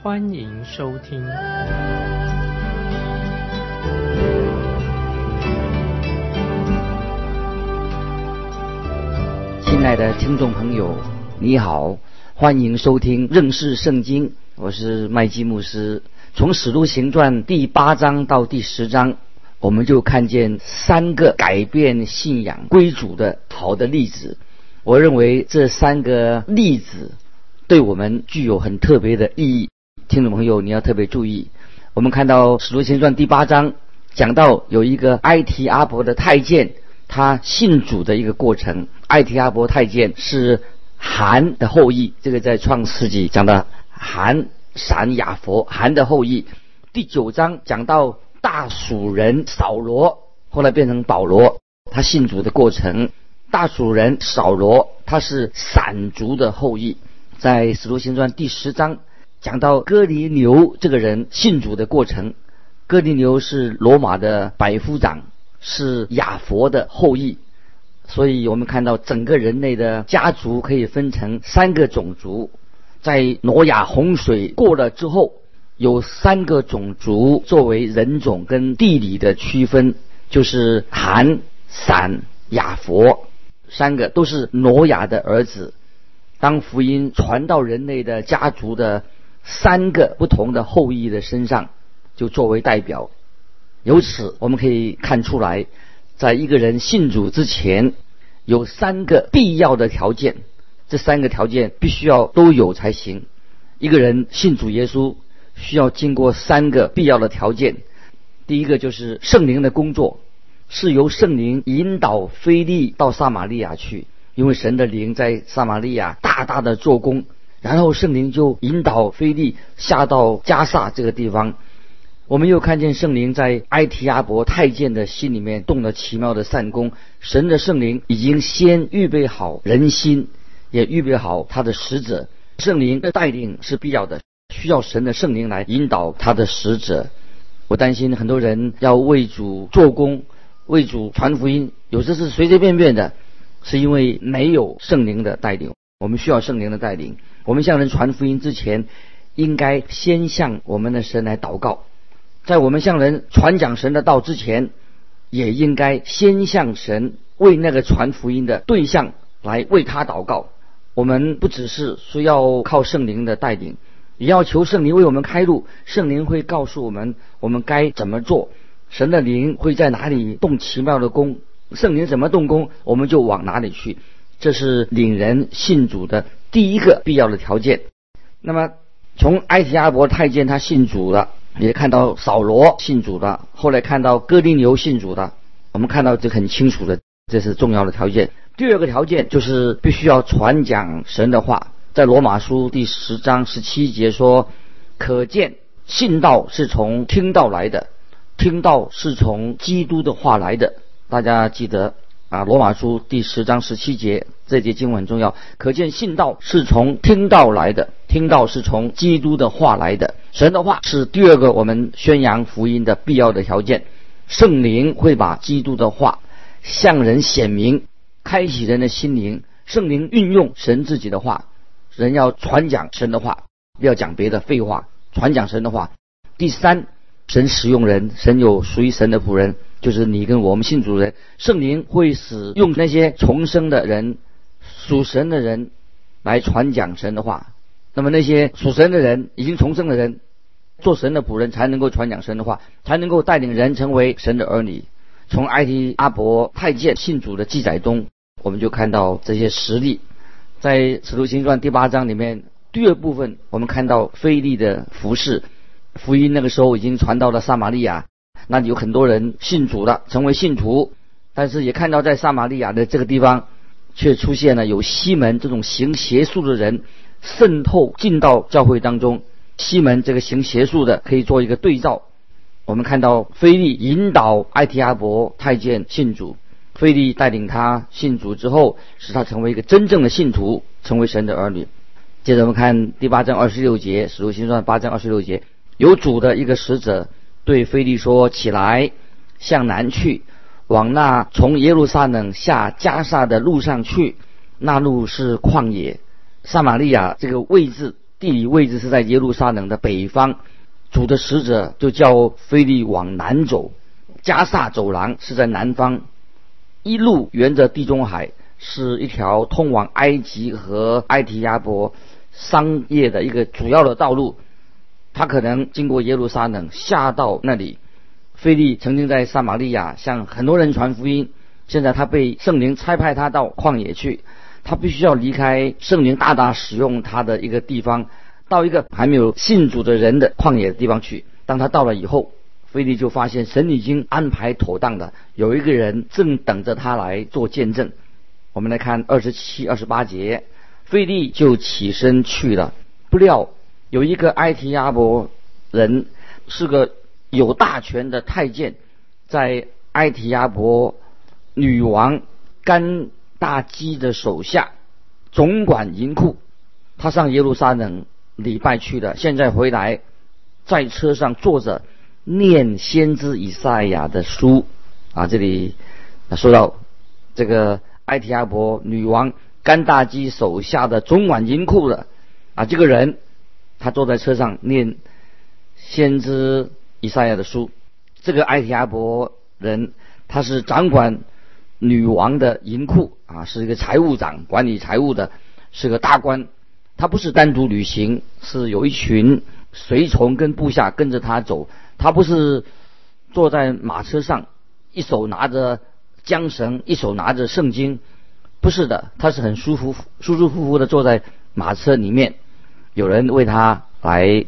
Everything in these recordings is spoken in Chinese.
欢迎收听。亲爱的听众朋友，你好，欢迎收听认识圣经，我是麦基牧师。从《使徒行传》第八章到第十章。我们就看见三个改变信仰归主的好的例子。我认为这三个例子对我们具有很特别的意义。听众朋友，你要特别注意。我们看到《使徒行传》第八章讲到有一个埃提阿伯的太监，他信主的一个过程。埃提阿伯太监是韩的后裔，这个在创世纪讲的韩闪雅佛韩的后裔。第九章讲到。大蜀人扫罗后来变成保罗，他信主的过程。大蜀人扫罗他是散族的后裔，在使徒行传第十章讲到哥尼流这个人信主的过程。哥尼流是罗马的百夫长，是亚佛的后裔，所以我们看到整个人类的家族可以分成三个种族。在挪亚洪水过了之后。有三个种族作为人种跟地理的区分，就是韩、闪、亚佛，三个都是挪亚的儿子。当福音传到人类的家族的三个不同的后裔的身上，就作为代表。由此我们可以看出来，在一个人信主之前，有三个必要的条件，这三个条件必须要都有才行。一个人信主耶稣。需要经过三个必要的条件，第一个就是圣灵的工作，是由圣灵引导菲利到撒玛利亚去，因为神的灵在撒玛利亚大大的做工，然后圣灵就引导菲利下到加萨这个地方。我们又看见圣灵在埃提阿伯太监的心里面动了奇妙的善功，神的圣灵已经先预备好人心，也预备好他的使者，圣灵的带领是必要的。需要神的圣灵来引导他的使者。我担心很多人要为主做工、为主传福音，有时是随随便便的，是因为没有圣灵的带领。我们需要圣灵的带领。我们向人传福音之前，应该先向我们的神来祷告。在我们向人传讲神的道之前，也应该先向神为那个传福音的对象来为他祷告。我们不只是需要靠圣灵的带领。也要求圣灵为我们开路，圣灵会告诉我们我们该怎么做。神的灵会在哪里动奇妙的功？圣灵怎么动工，我们就往哪里去。这是领人信主的第一个必要的条件。那么，从埃提阿伯太监他信主了，也看到扫罗信主的，后来看到哥林流信主的，我们看到这很清楚的，这是重要的条件。第二个条件就是必须要传讲神的话。在罗马书第十章十七节说：“可见信道是从听道来的，听道是从基督的话来的。”大家记得啊，罗马书第十章十七节这节经文很重要。可见信道是从听道来的，听道是从基督的话来的。神的话是第二个我们宣扬福音的必要的条件。圣灵会把基督的话向人显明，开启人的心灵。圣灵运用神自己的话。人要传讲神的话，不要讲别的废话。传讲神的话。第三，神使用人，神有属于神的仆人，就是你跟我们信主人。圣灵会使用那些重生的人、属神的人来传讲神的话。那么那些属神的人、已经重生的人，做神的仆人，才能够传讲神的话，才能够带领人成为神的儿女。从埃及阿伯太监信主的记载中，我们就看到这些实例。在《使徒行传》第八章里面，第二部分我们看到菲利的服饰福音，那个时候已经传到了撒玛利亚，那里有很多人信主了，成为信徒。但是也看到在撒玛利亚的这个地方，却出现了有西门这种行邪术的人渗透进到教会当中。西门这个行邪术的可以做一个对照。我们看到菲利引导埃提阿伯太监信主，菲利带领他信主之后，使他成为一个真正的信徒，成为神的儿女。接着我们看第八章二十六节，使徒行传八章二十六节，有主的一个使者对菲利说：“起来，向南去，往那从耶路撒冷下加萨的路上去。那路是旷野。撒玛利亚这个位置，地理位置是在耶路撒冷的北方。主的使者就叫菲利往南走，加萨走廊是在南方，一路沿着地中海，是一条通往埃及和埃提亚伯。”商业的一个主要的道路，他可能经过耶路撒冷下到那里。菲利曾经在撒玛利亚向很多人传福音，现在他被圣灵差派他到旷野去，他必须要离开圣灵大大使用他的一个地方，到一个还没有信主的人的旷野的地方去。当他到了以后，菲利就发现神已经安排妥当的，有一个人正等着他来做见证。我们来看二十七、二十八节。费利就起身去了，不料有一个埃提阿伯人，是个有大权的太监，在埃提阿伯女王甘大基的手下总管银库。他上耶路撒冷礼拜去了，现在回来，在车上坐着念先知以赛亚的书。啊，这里说到这个埃提阿伯女王。甘大基手下的总管银库的啊，这个人他坐在车上念先知以赛亚的书。这个埃提阿伯人他是掌管女王的银库啊，是一个财务长，管理财务的，是个大官。他不是单独旅行，是有一群随从跟部下跟着他走。他不是坐在马车上，一手拿着缰绳，一手拿着圣经。不是的，他是很舒服、舒舒服服的坐在马车里面，有人为他来，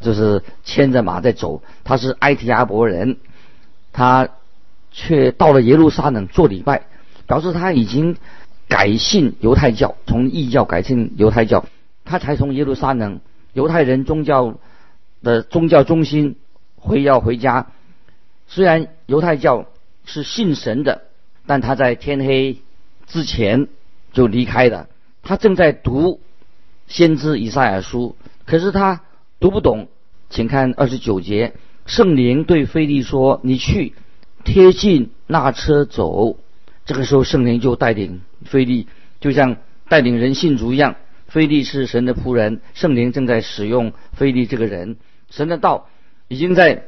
就是牵着马在走。他是埃提阿伯人，他却到了耶路撒冷做礼拜，表示他已经改信犹太教，从异教改信犹太教。他才从耶路撒冷犹太人宗教的宗教中心回要回家。虽然犹太教是信神的，但他在天黑。之前就离开了，他正在读先知以赛亚书，可是他读不懂。请看二十九节，圣灵对菲利说：“你去贴近那车走。”这个时候，圣灵就带领菲利，就像带领人信主一样。菲利是神的仆人，圣灵正在使用菲利这个人。神的道已经在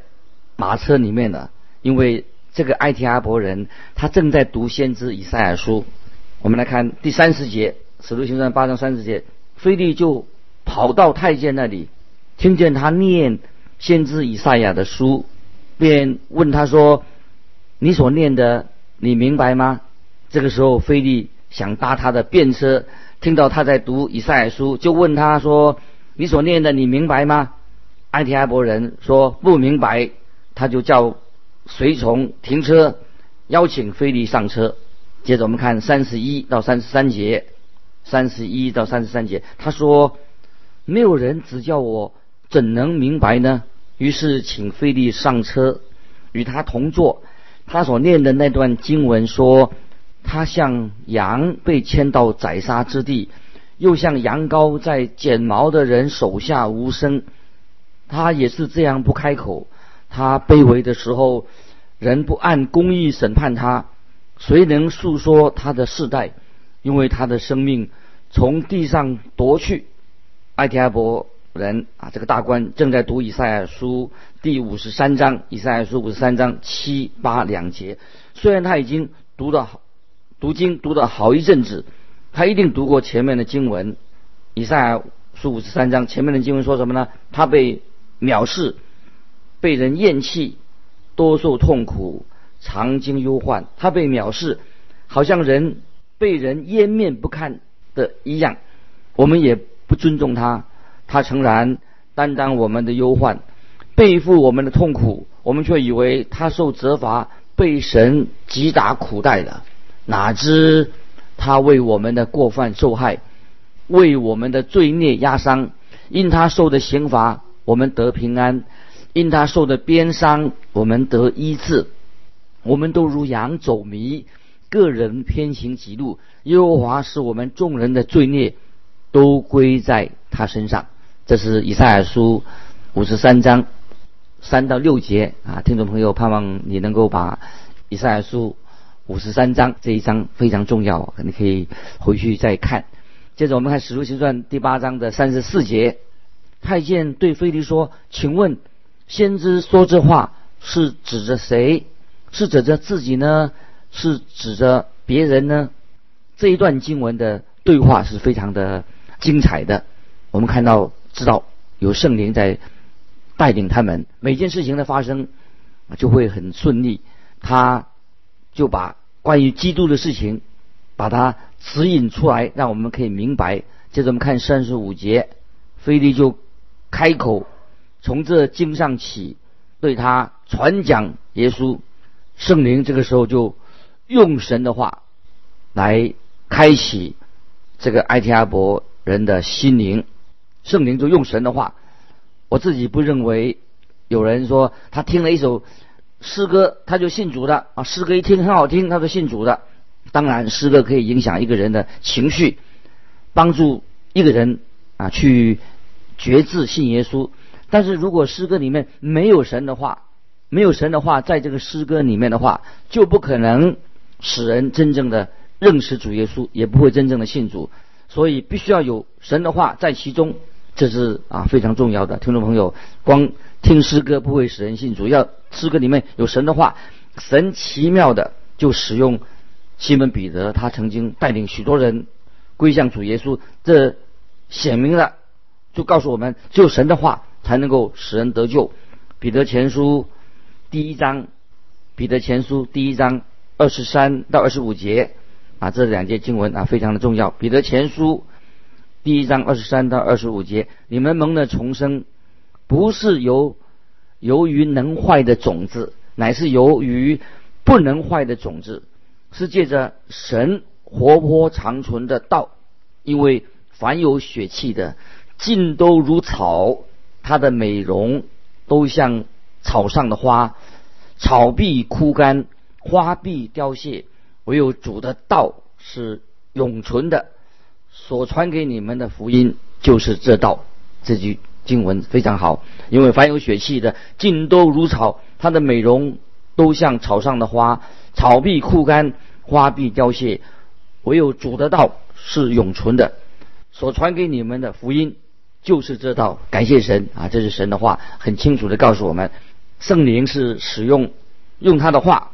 马车里面了，因为这个埃提阿伯人他正在读先知以赛亚书。我们来看第三十节，《使徒行传》八章三十节，菲利就跑到太监那里，听见他念先知以赛亚的书，便问他说：“你所念的，你明白吗？”这个时候，菲利想搭他的便车，听到他在读以赛亚书，就问他说：“你所念的，你明白吗？”埃提阿伯人说：“不明白。”他就叫随从停车，邀请菲利上车。接着我们看三十一到三十三节，三十一到三十三节，他说：“没有人指教我，怎能明白呢？”于是请费利上车，与他同坐。他所念的那段经文说：“他像羊被牵到宰杀之地，又像羊羔在剪毛的人手下无声。他也是这样不开口。他卑微的时候，人不按公义审判他。”谁能诉说他的世代？因为他的生命从地上夺去。埃提阿伯人啊，这个大官正在读以赛亚书第五十三章，以赛亚书五十三章七八两节。虽然他已经读了读经读了好一阵子，他一定读过前面的经文。以赛亚书五十三章前面的经文说什么呢？他被藐视，被人厌弃，多受痛苦。常经忧患，他被藐视，好像人被人淹灭不堪的一样。我们也不尊重他，他诚然担当我们的忧患，背负我们的痛苦，我们却以为他受责罚，被神击打苦待了。哪知他为我们的过犯受害，为我们的罪孽压伤。因他受的刑罚，我们得平安；因他受的鞭伤，我们得医治。我们都如羊走迷，个人偏行己路。耶和华使我们众人的罪孽都归在他身上。这是以赛亚书五十三章三到六节啊，听众朋友，盼望你能够把以赛亚书五十三章这一章非常重要，你可以回去再看。接着我们看《使徒行传》第八章的三十四节，太监对菲利说：“请问，先知说这话是指着谁？是指着自己呢？是指着别人呢？”这一段经文的对话是非常的精彩的。我们看到。知道有圣灵在带领他们，每件事情的发生就会很顺利。他就把关于基督的事情把它指引出来，让我们可以明白。接着我们看三十五节，菲利就开口从这经上起对他传讲耶稣。圣灵这个时候就用神的话来开启这个埃提阿伯人的心灵。圣灵就用神的话，我自己不认为有人说他听了一首诗歌他就信主的啊，诗歌一听很好听他就信主的。当然，诗歌可以影响一个人的情绪，帮助一个人啊去决志信耶稣。但是如果诗歌里面没有神的话，没有神的话在这个诗歌里面的话，就不可能使人真正的认识主耶稣，也不会真正的信主。所以必须要有神的话在其中。这是啊非常重要的，听众朋友，光听诗歌不会使人信主，要诗歌里面有神的话，神奇妙的就使用西门彼得，他曾经带领许多人归向主耶稣，这显明了就告诉我们，只有神的话才能够使人得救。彼得前书第一章，彼得前书第一章二十三到二十五节啊，这两节经文啊非常的重要。彼得前书。第一章二十三到二十五节，你们蒙的重生，不是由由于能坏的种子，乃是由于不能坏的种子，是借着神活泼长存的道。因为凡有血气的，尽都如草，它的美容都像草上的花，草必枯干，花必凋谢，唯有主的道是永存的。所传给你们的福音就是这道，这句经文非常好，因为凡有血气的，尽都如草，它的美容都像草上的花，草必枯干，花必凋谢，唯有主的道是永存的。所传给你们的福音就是这道，感谢神啊！这是神的话，很清楚的告诉我们，圣灵是使用用他的话，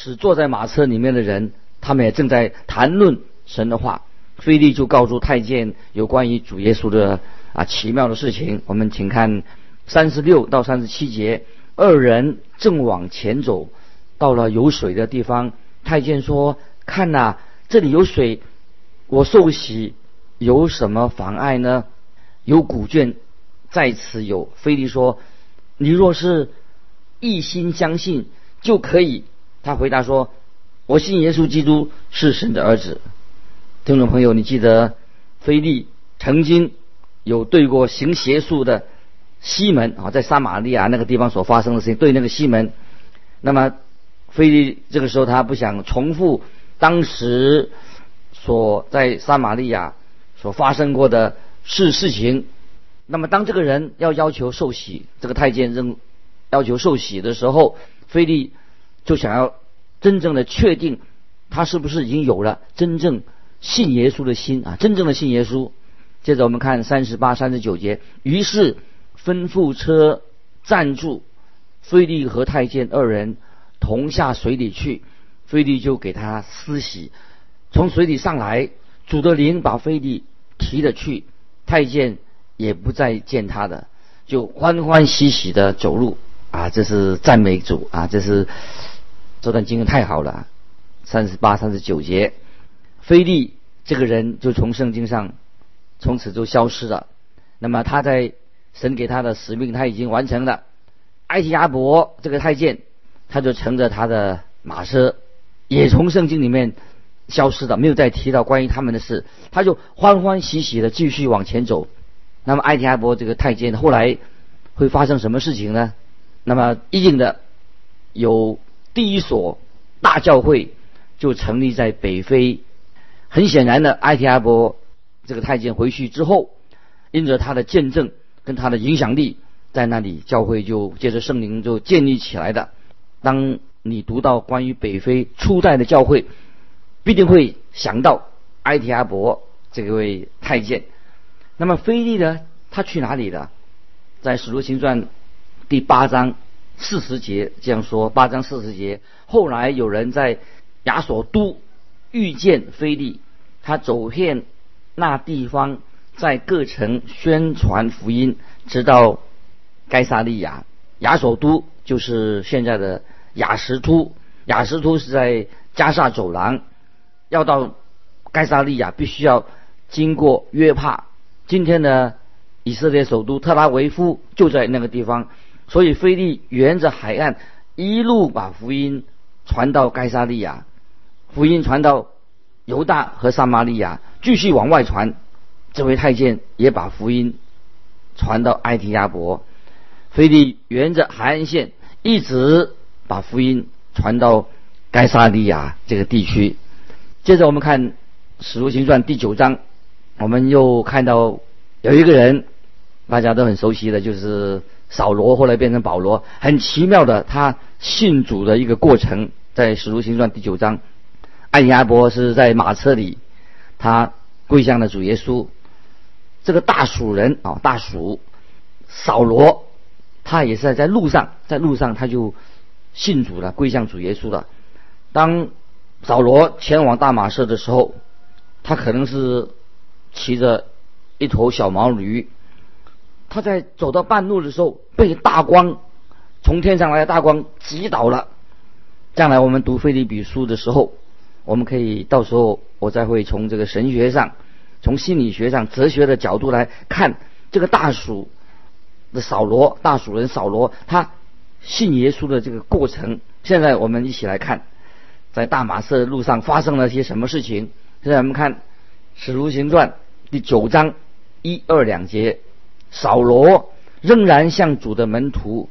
使坐在马车里面的人，他们也正在谈论神的话。菲利就告诉太监有关于主耶稣的啊奇妙的事情。我们请看三十六到三十七节，二人正往前走，到了有水的地方。太监说：“看呐，这里有水，我受洗有什么妨碍呢？有古卷在此有。”菲利说：“你若是一心相信，就可以。”他回答说：“我信耶稣基督是神的儿子。”听众朋友，你记得菲利曾经有对过行邪术的西门啊，在撒玛利亚那个地方所发生的事情，对那个西门。那么菲利这个时候他不想重复当时所在撒玛利亚所发生过的事事情。那么当这个人要要求受洗，这个太监仍要求受洗的时候，菲利就想要真正的确定他是不是已经有了真正。信耶稣的心啊，真正的信耶稣。接着我们看三十八、三十九节，于是吩咐车站住，菲利和太监二人同下水里去，菲利就给他施洗，从水里上来，主的灵把菲利提了去，太监也不再见他的，就欢欢喜喜的走路啊，这是赞美主啊，这是这段经文太好了。三十八、三十九节。菲利这个人就从圣经上从此就消失了。那么他在神给他的使命他已经完成了。埃提阿伯这个太监他就乘着他的马车也从圣经里面消失了，没有再提到关于他们的事。他就欢欢喜喜的继续往前走。那么埃提阿伯这个太监后来会发生什么事情呢？那么一定的有第一所大教会就成立在北非。很显然的，埃提阿伯这个太监回去之后，因着他的见证跟他的影响力，在那里教会就借着圣灵就建立起来的。当你读到关于北非初代的教会，必定会想到埃提阿伯这位太监。那么菲利呢？他去哪里了？在使徒行传第八章四十节这样说：八章四十节，后来有人在亚索都遇见菲利，他走遍那地方，在各城宣传福音，直到该萨利亚。亚索都就是现在的雅什突，雅什突是在加萨走廊。要到该萨利亚，必须要经过约帕。今天的以色列首都特拉维夫就在那个地方，所以菲利沿着海岸一路把福音传到该沙利亚，福音传到犹大和撒玛利亚，继续往外传。这位太监也把福音传到埃提亚伯，菲利沿着海岸线一直把福音传到该沙利亚这个地区。接着我们看《使徒行传》第九章，我们又看到有一个人，大家都很熟悉的，就是扫罗，后来变成保罗。很奇妙的，他信主的一个过程，在《使徒行传》第九章，艾亚伯是在马车里，他跪向了主耶稣。这个大蜀人啊，大蜀扫罗，他也是在路上，在路上他就信主了，跪向主耶稣了。当扫罗前往大马士的时候，他可能是骑着一头小毛驴。他在走到半路的时候，被大光从天上来的大光击倒了。将来我们读《腓立比书》的时候，我们可以到时候我再会从这个神学上、从心理学上、哲学的角度来看这个大鼠的扫罗、大鼠人扫罗他信耶稣的这个过程。现在我们一起来看。在大马色路上发生了些什么事情？现在我们看《使徒行传》第九章一二两节，扫罗仍然向主的门徒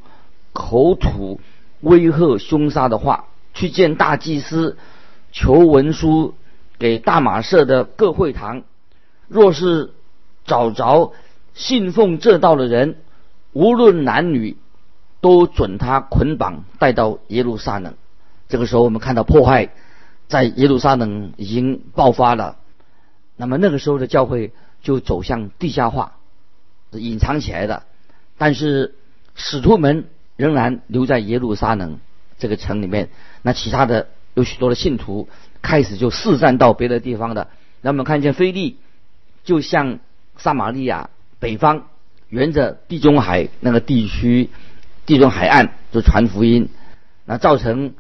口吐威吓、凶杀的话，去见大祭司，求文书给大马色的各会堂，若是找着信奉这道的人，无论男女，都准他捆绑带到耶路撒冷。这个时候，我们看到破坏在耶路撒冷已经爆发了。那么那个时候的教会就走向地下化，隐藏起来的。但是使徒们仍然留在耶路撒冷这个城里面。那其他的有许多的信徒开始就四散到别的地方的。那我们看见菲利就向撒玛利亚北方，沿着地中海那个地区、地中海岸就传福音，那造成。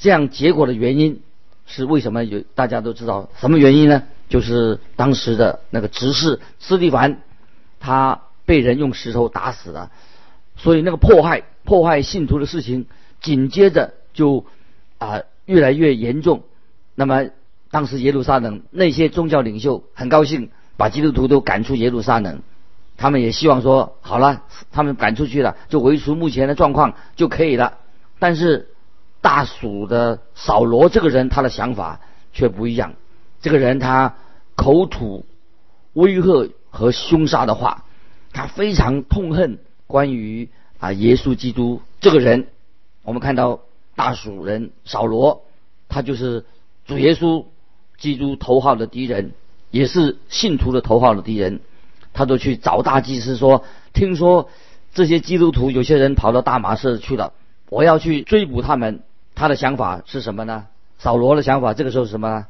这样结果的原因是为什么？有大家都知道什么原因呢？就是当时的那个执事斯蒂凡，他被人用石头打死了，所以那个迫害迫害信徒的事情，紧接着就啊越来越严重。那么当时耶路撒冷那些宗教领袖很高兴，把基督徒都赶出耶路撒冷，他们也希望说好了，他们赶出去了，就维持目前的状况就可以了。但是。大蜀的扫罗这个人，他的想法却不一样。这个人他口吐威吓和凶杀的话，他非常痛恨关于啊耶稣基督这个人。我们看到大蜀人扫罗，他就是主耶稣基督头号的敌人，也是信徒的头号的敌人。他都去找大祭司说：“听说这些基督徒有些人跑到大马士去了，我要去追捕他们。”他的想法是什么呢？扫罗的想法这个时候是什么呢？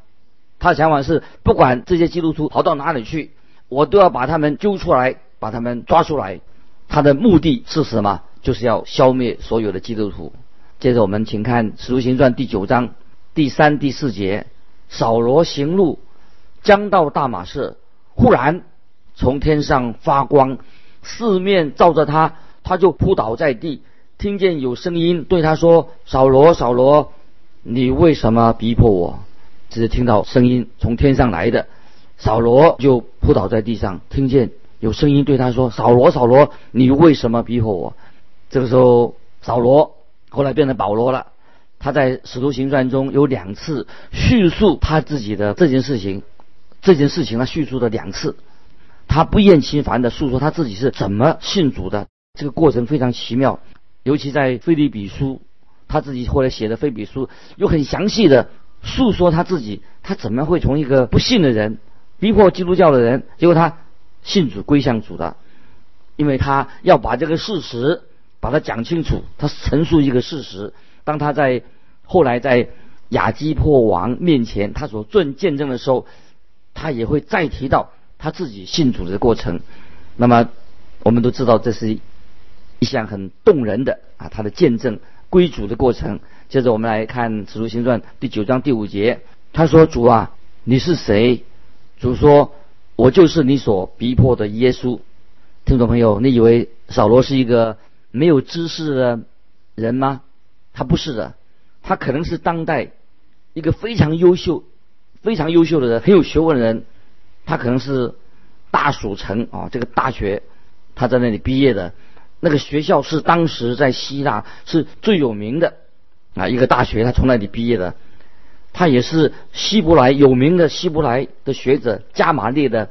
他的想法是，不管这些基督徒跑到哪里去，我都要把他们揪出来，把他们抓出来。他的目的是什么？就是要消灭所有的基督徒。接着我们请看《使徒行传》第九章第三、第四节：扫罗行路，将到大马士，忽然从天上发光，四面照着他，他就扑倒在地。听见有声音对他说：“扫罗，扫罗，你为什么逼迫我？”只是听到声音从天上来的，扫罗就扑倒在地上。听见有声音对他说：“扫罗，扫罗，你为什么逼迫我？”这个时候，扫罗后来变成保罗了。他在《使徒行传》中有两次叙述他自己的这件事情，这件事情他叙述了两次，他不厌其烦的诉说他自己是怎么信主的。这个过程非常奇妙，尤其在《腓立比书》，他自己后来写的《腓立比书》又很详细的诉说他自己，他怎么会从一个不信的人，逼迫基督教的人，结果他信主归向主的，因为他要把这个事实把它讲清楚，他陈述一个事实。当他在后来在亚基破王面前，他所做见证的时候，他也会再提到他自己信主的过程。那么我们都知道，这是一项很动人的啊，他的见证归主的过程。接着我们来看《使徒行传》第九章第五节，他说：“主啊，你是谁？”主说：“我就是你所逼迫的耶稣。”听众朋友，你以为扫罗是一个没有知识的人吗？他不是的，他可能是当代一个非常优秀、非常优秀的人，很有学问的人。他可能是大蜀城啊，这个大学他在那里毕业的，那个学校是当时在希腊是最有名的啊一个大学，他从那里毕业的。他也是希伯来有名的希伯来的学者加玛列的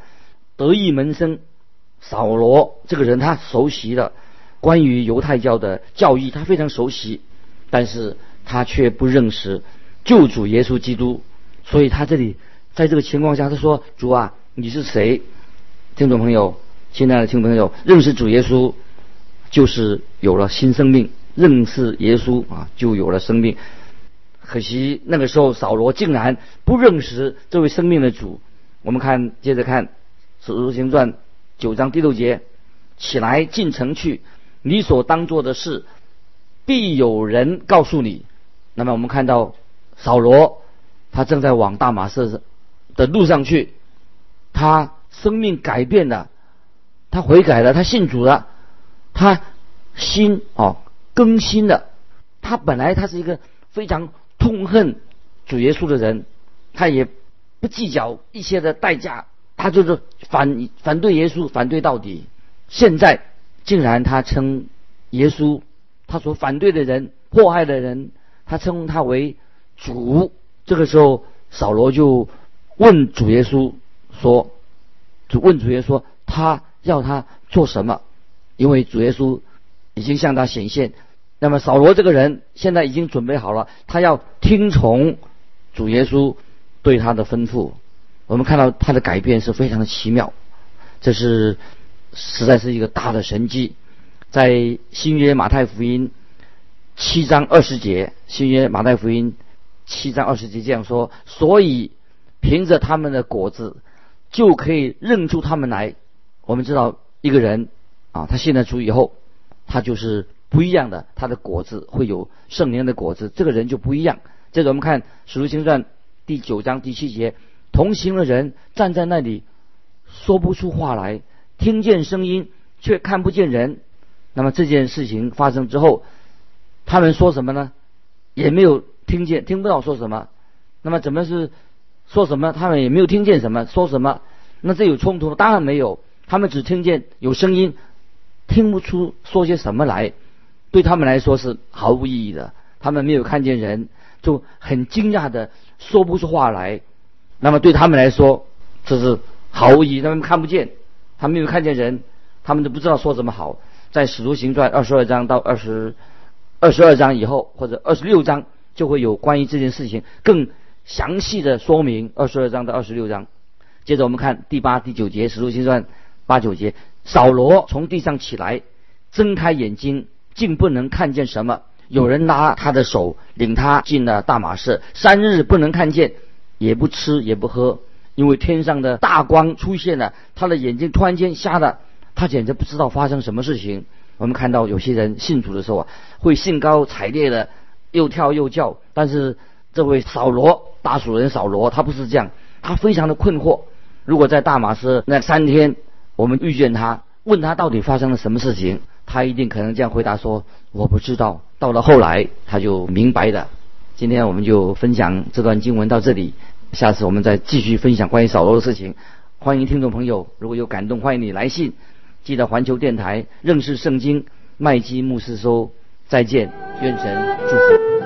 得意门生。扫罗这个人，他熟悉的关于犹太教的教义，他非常熟悉。但是他却不认识救主耶稣基督，所以他这里在这个情况下，他说：“主啊，你是谁？”听众朋友，亲爱的听众朋友，认识主耶稣就是有了新生命，认识耶稣啊，就有了生命。可惜那个时候扫罗竟然不认识这位生命的主。我们看，接着看《使徒行传》九章第六节：“起来进城去，你所当做的事。”必有人告诉你。那么我们看到扫罗，他正在往大马士的路上去，他生命改变了，他悔改了，他信主了，他心哦更新了。他本来他是一个非常痛恨主耶稣的人，他也不计较一些的代价，他就是反反对耶稣，反对到底。现在竟然他称耶稣。他所反对的人、迫害的人，他称他为主。这个时候，扫罗就问主耶稣说：“主问主耶稣，他要他做什么？因为主耶稣已经向他显现。那么，扫罗这个人现在已经准备好了，他要听从主耶稣对他的吩咐。我们看到他的改变是非常的奇妙，这是实在是一个大的神迹。”在新约马太福音七章二十节，新约马太福音七章二十节这样说：所以凭着他们的果子，就可以认出他们来。我们知道一个人啊，他信了主以后，他就是不一样的，他的果子会有圣灵的果子，这个人就不一样。接着我们看使徒行传第九章第七节，同行的人站在那里，说不出话来，听见声音却看不见人。那么这件事情发生之后，他们说什么呢？也没有听见，听不到说什么。那么怎么是说什么？他们也没有听见什么，说什么？那这有冲突吗？当然没有，他们只听见有声音，听不出说些什么来。对他们来说是毫无意义的。他们没有看见人，就很惊讶的说不出话来。那么对他们来说，这是毫无意义。他们看不见，他没有看见人，他们都不知道说什么好。在使徒行传二十二章到二十二十二章以后，或者二十六章，就会有关于这件事情更详细的说明。二十二章到二十六章，接着我们看第八、第九节，使徒行传八九节，扫罗从地上起来，睁开眼睛，竟不能看见什么。有人拉他的手，领他进了大马士，三日不能看见，也不吃也不喝，因为天上的大光出现了，他的眼睛突然间瞎了。他简直不知道发生什么事情。我们看到有些人信主的时候啊，会兴高采烈的又跳又叫。但是这位扫罗大蜀人扫罗，他不是这样，他非常的困惑。如果在大马士那三天，我们遇见他，问他到底发生了什么事情，他一定可能这样回答说：“我不知道。”到了后来，他就明白了。今天我们就分享这段经文到这里，下次我们再继续分享关于扫罗的事情。欢迎听众朋友，如果有感动，欢迎你来信。记得环球电台认识圣经麦基牧师说再见，愿神祝福。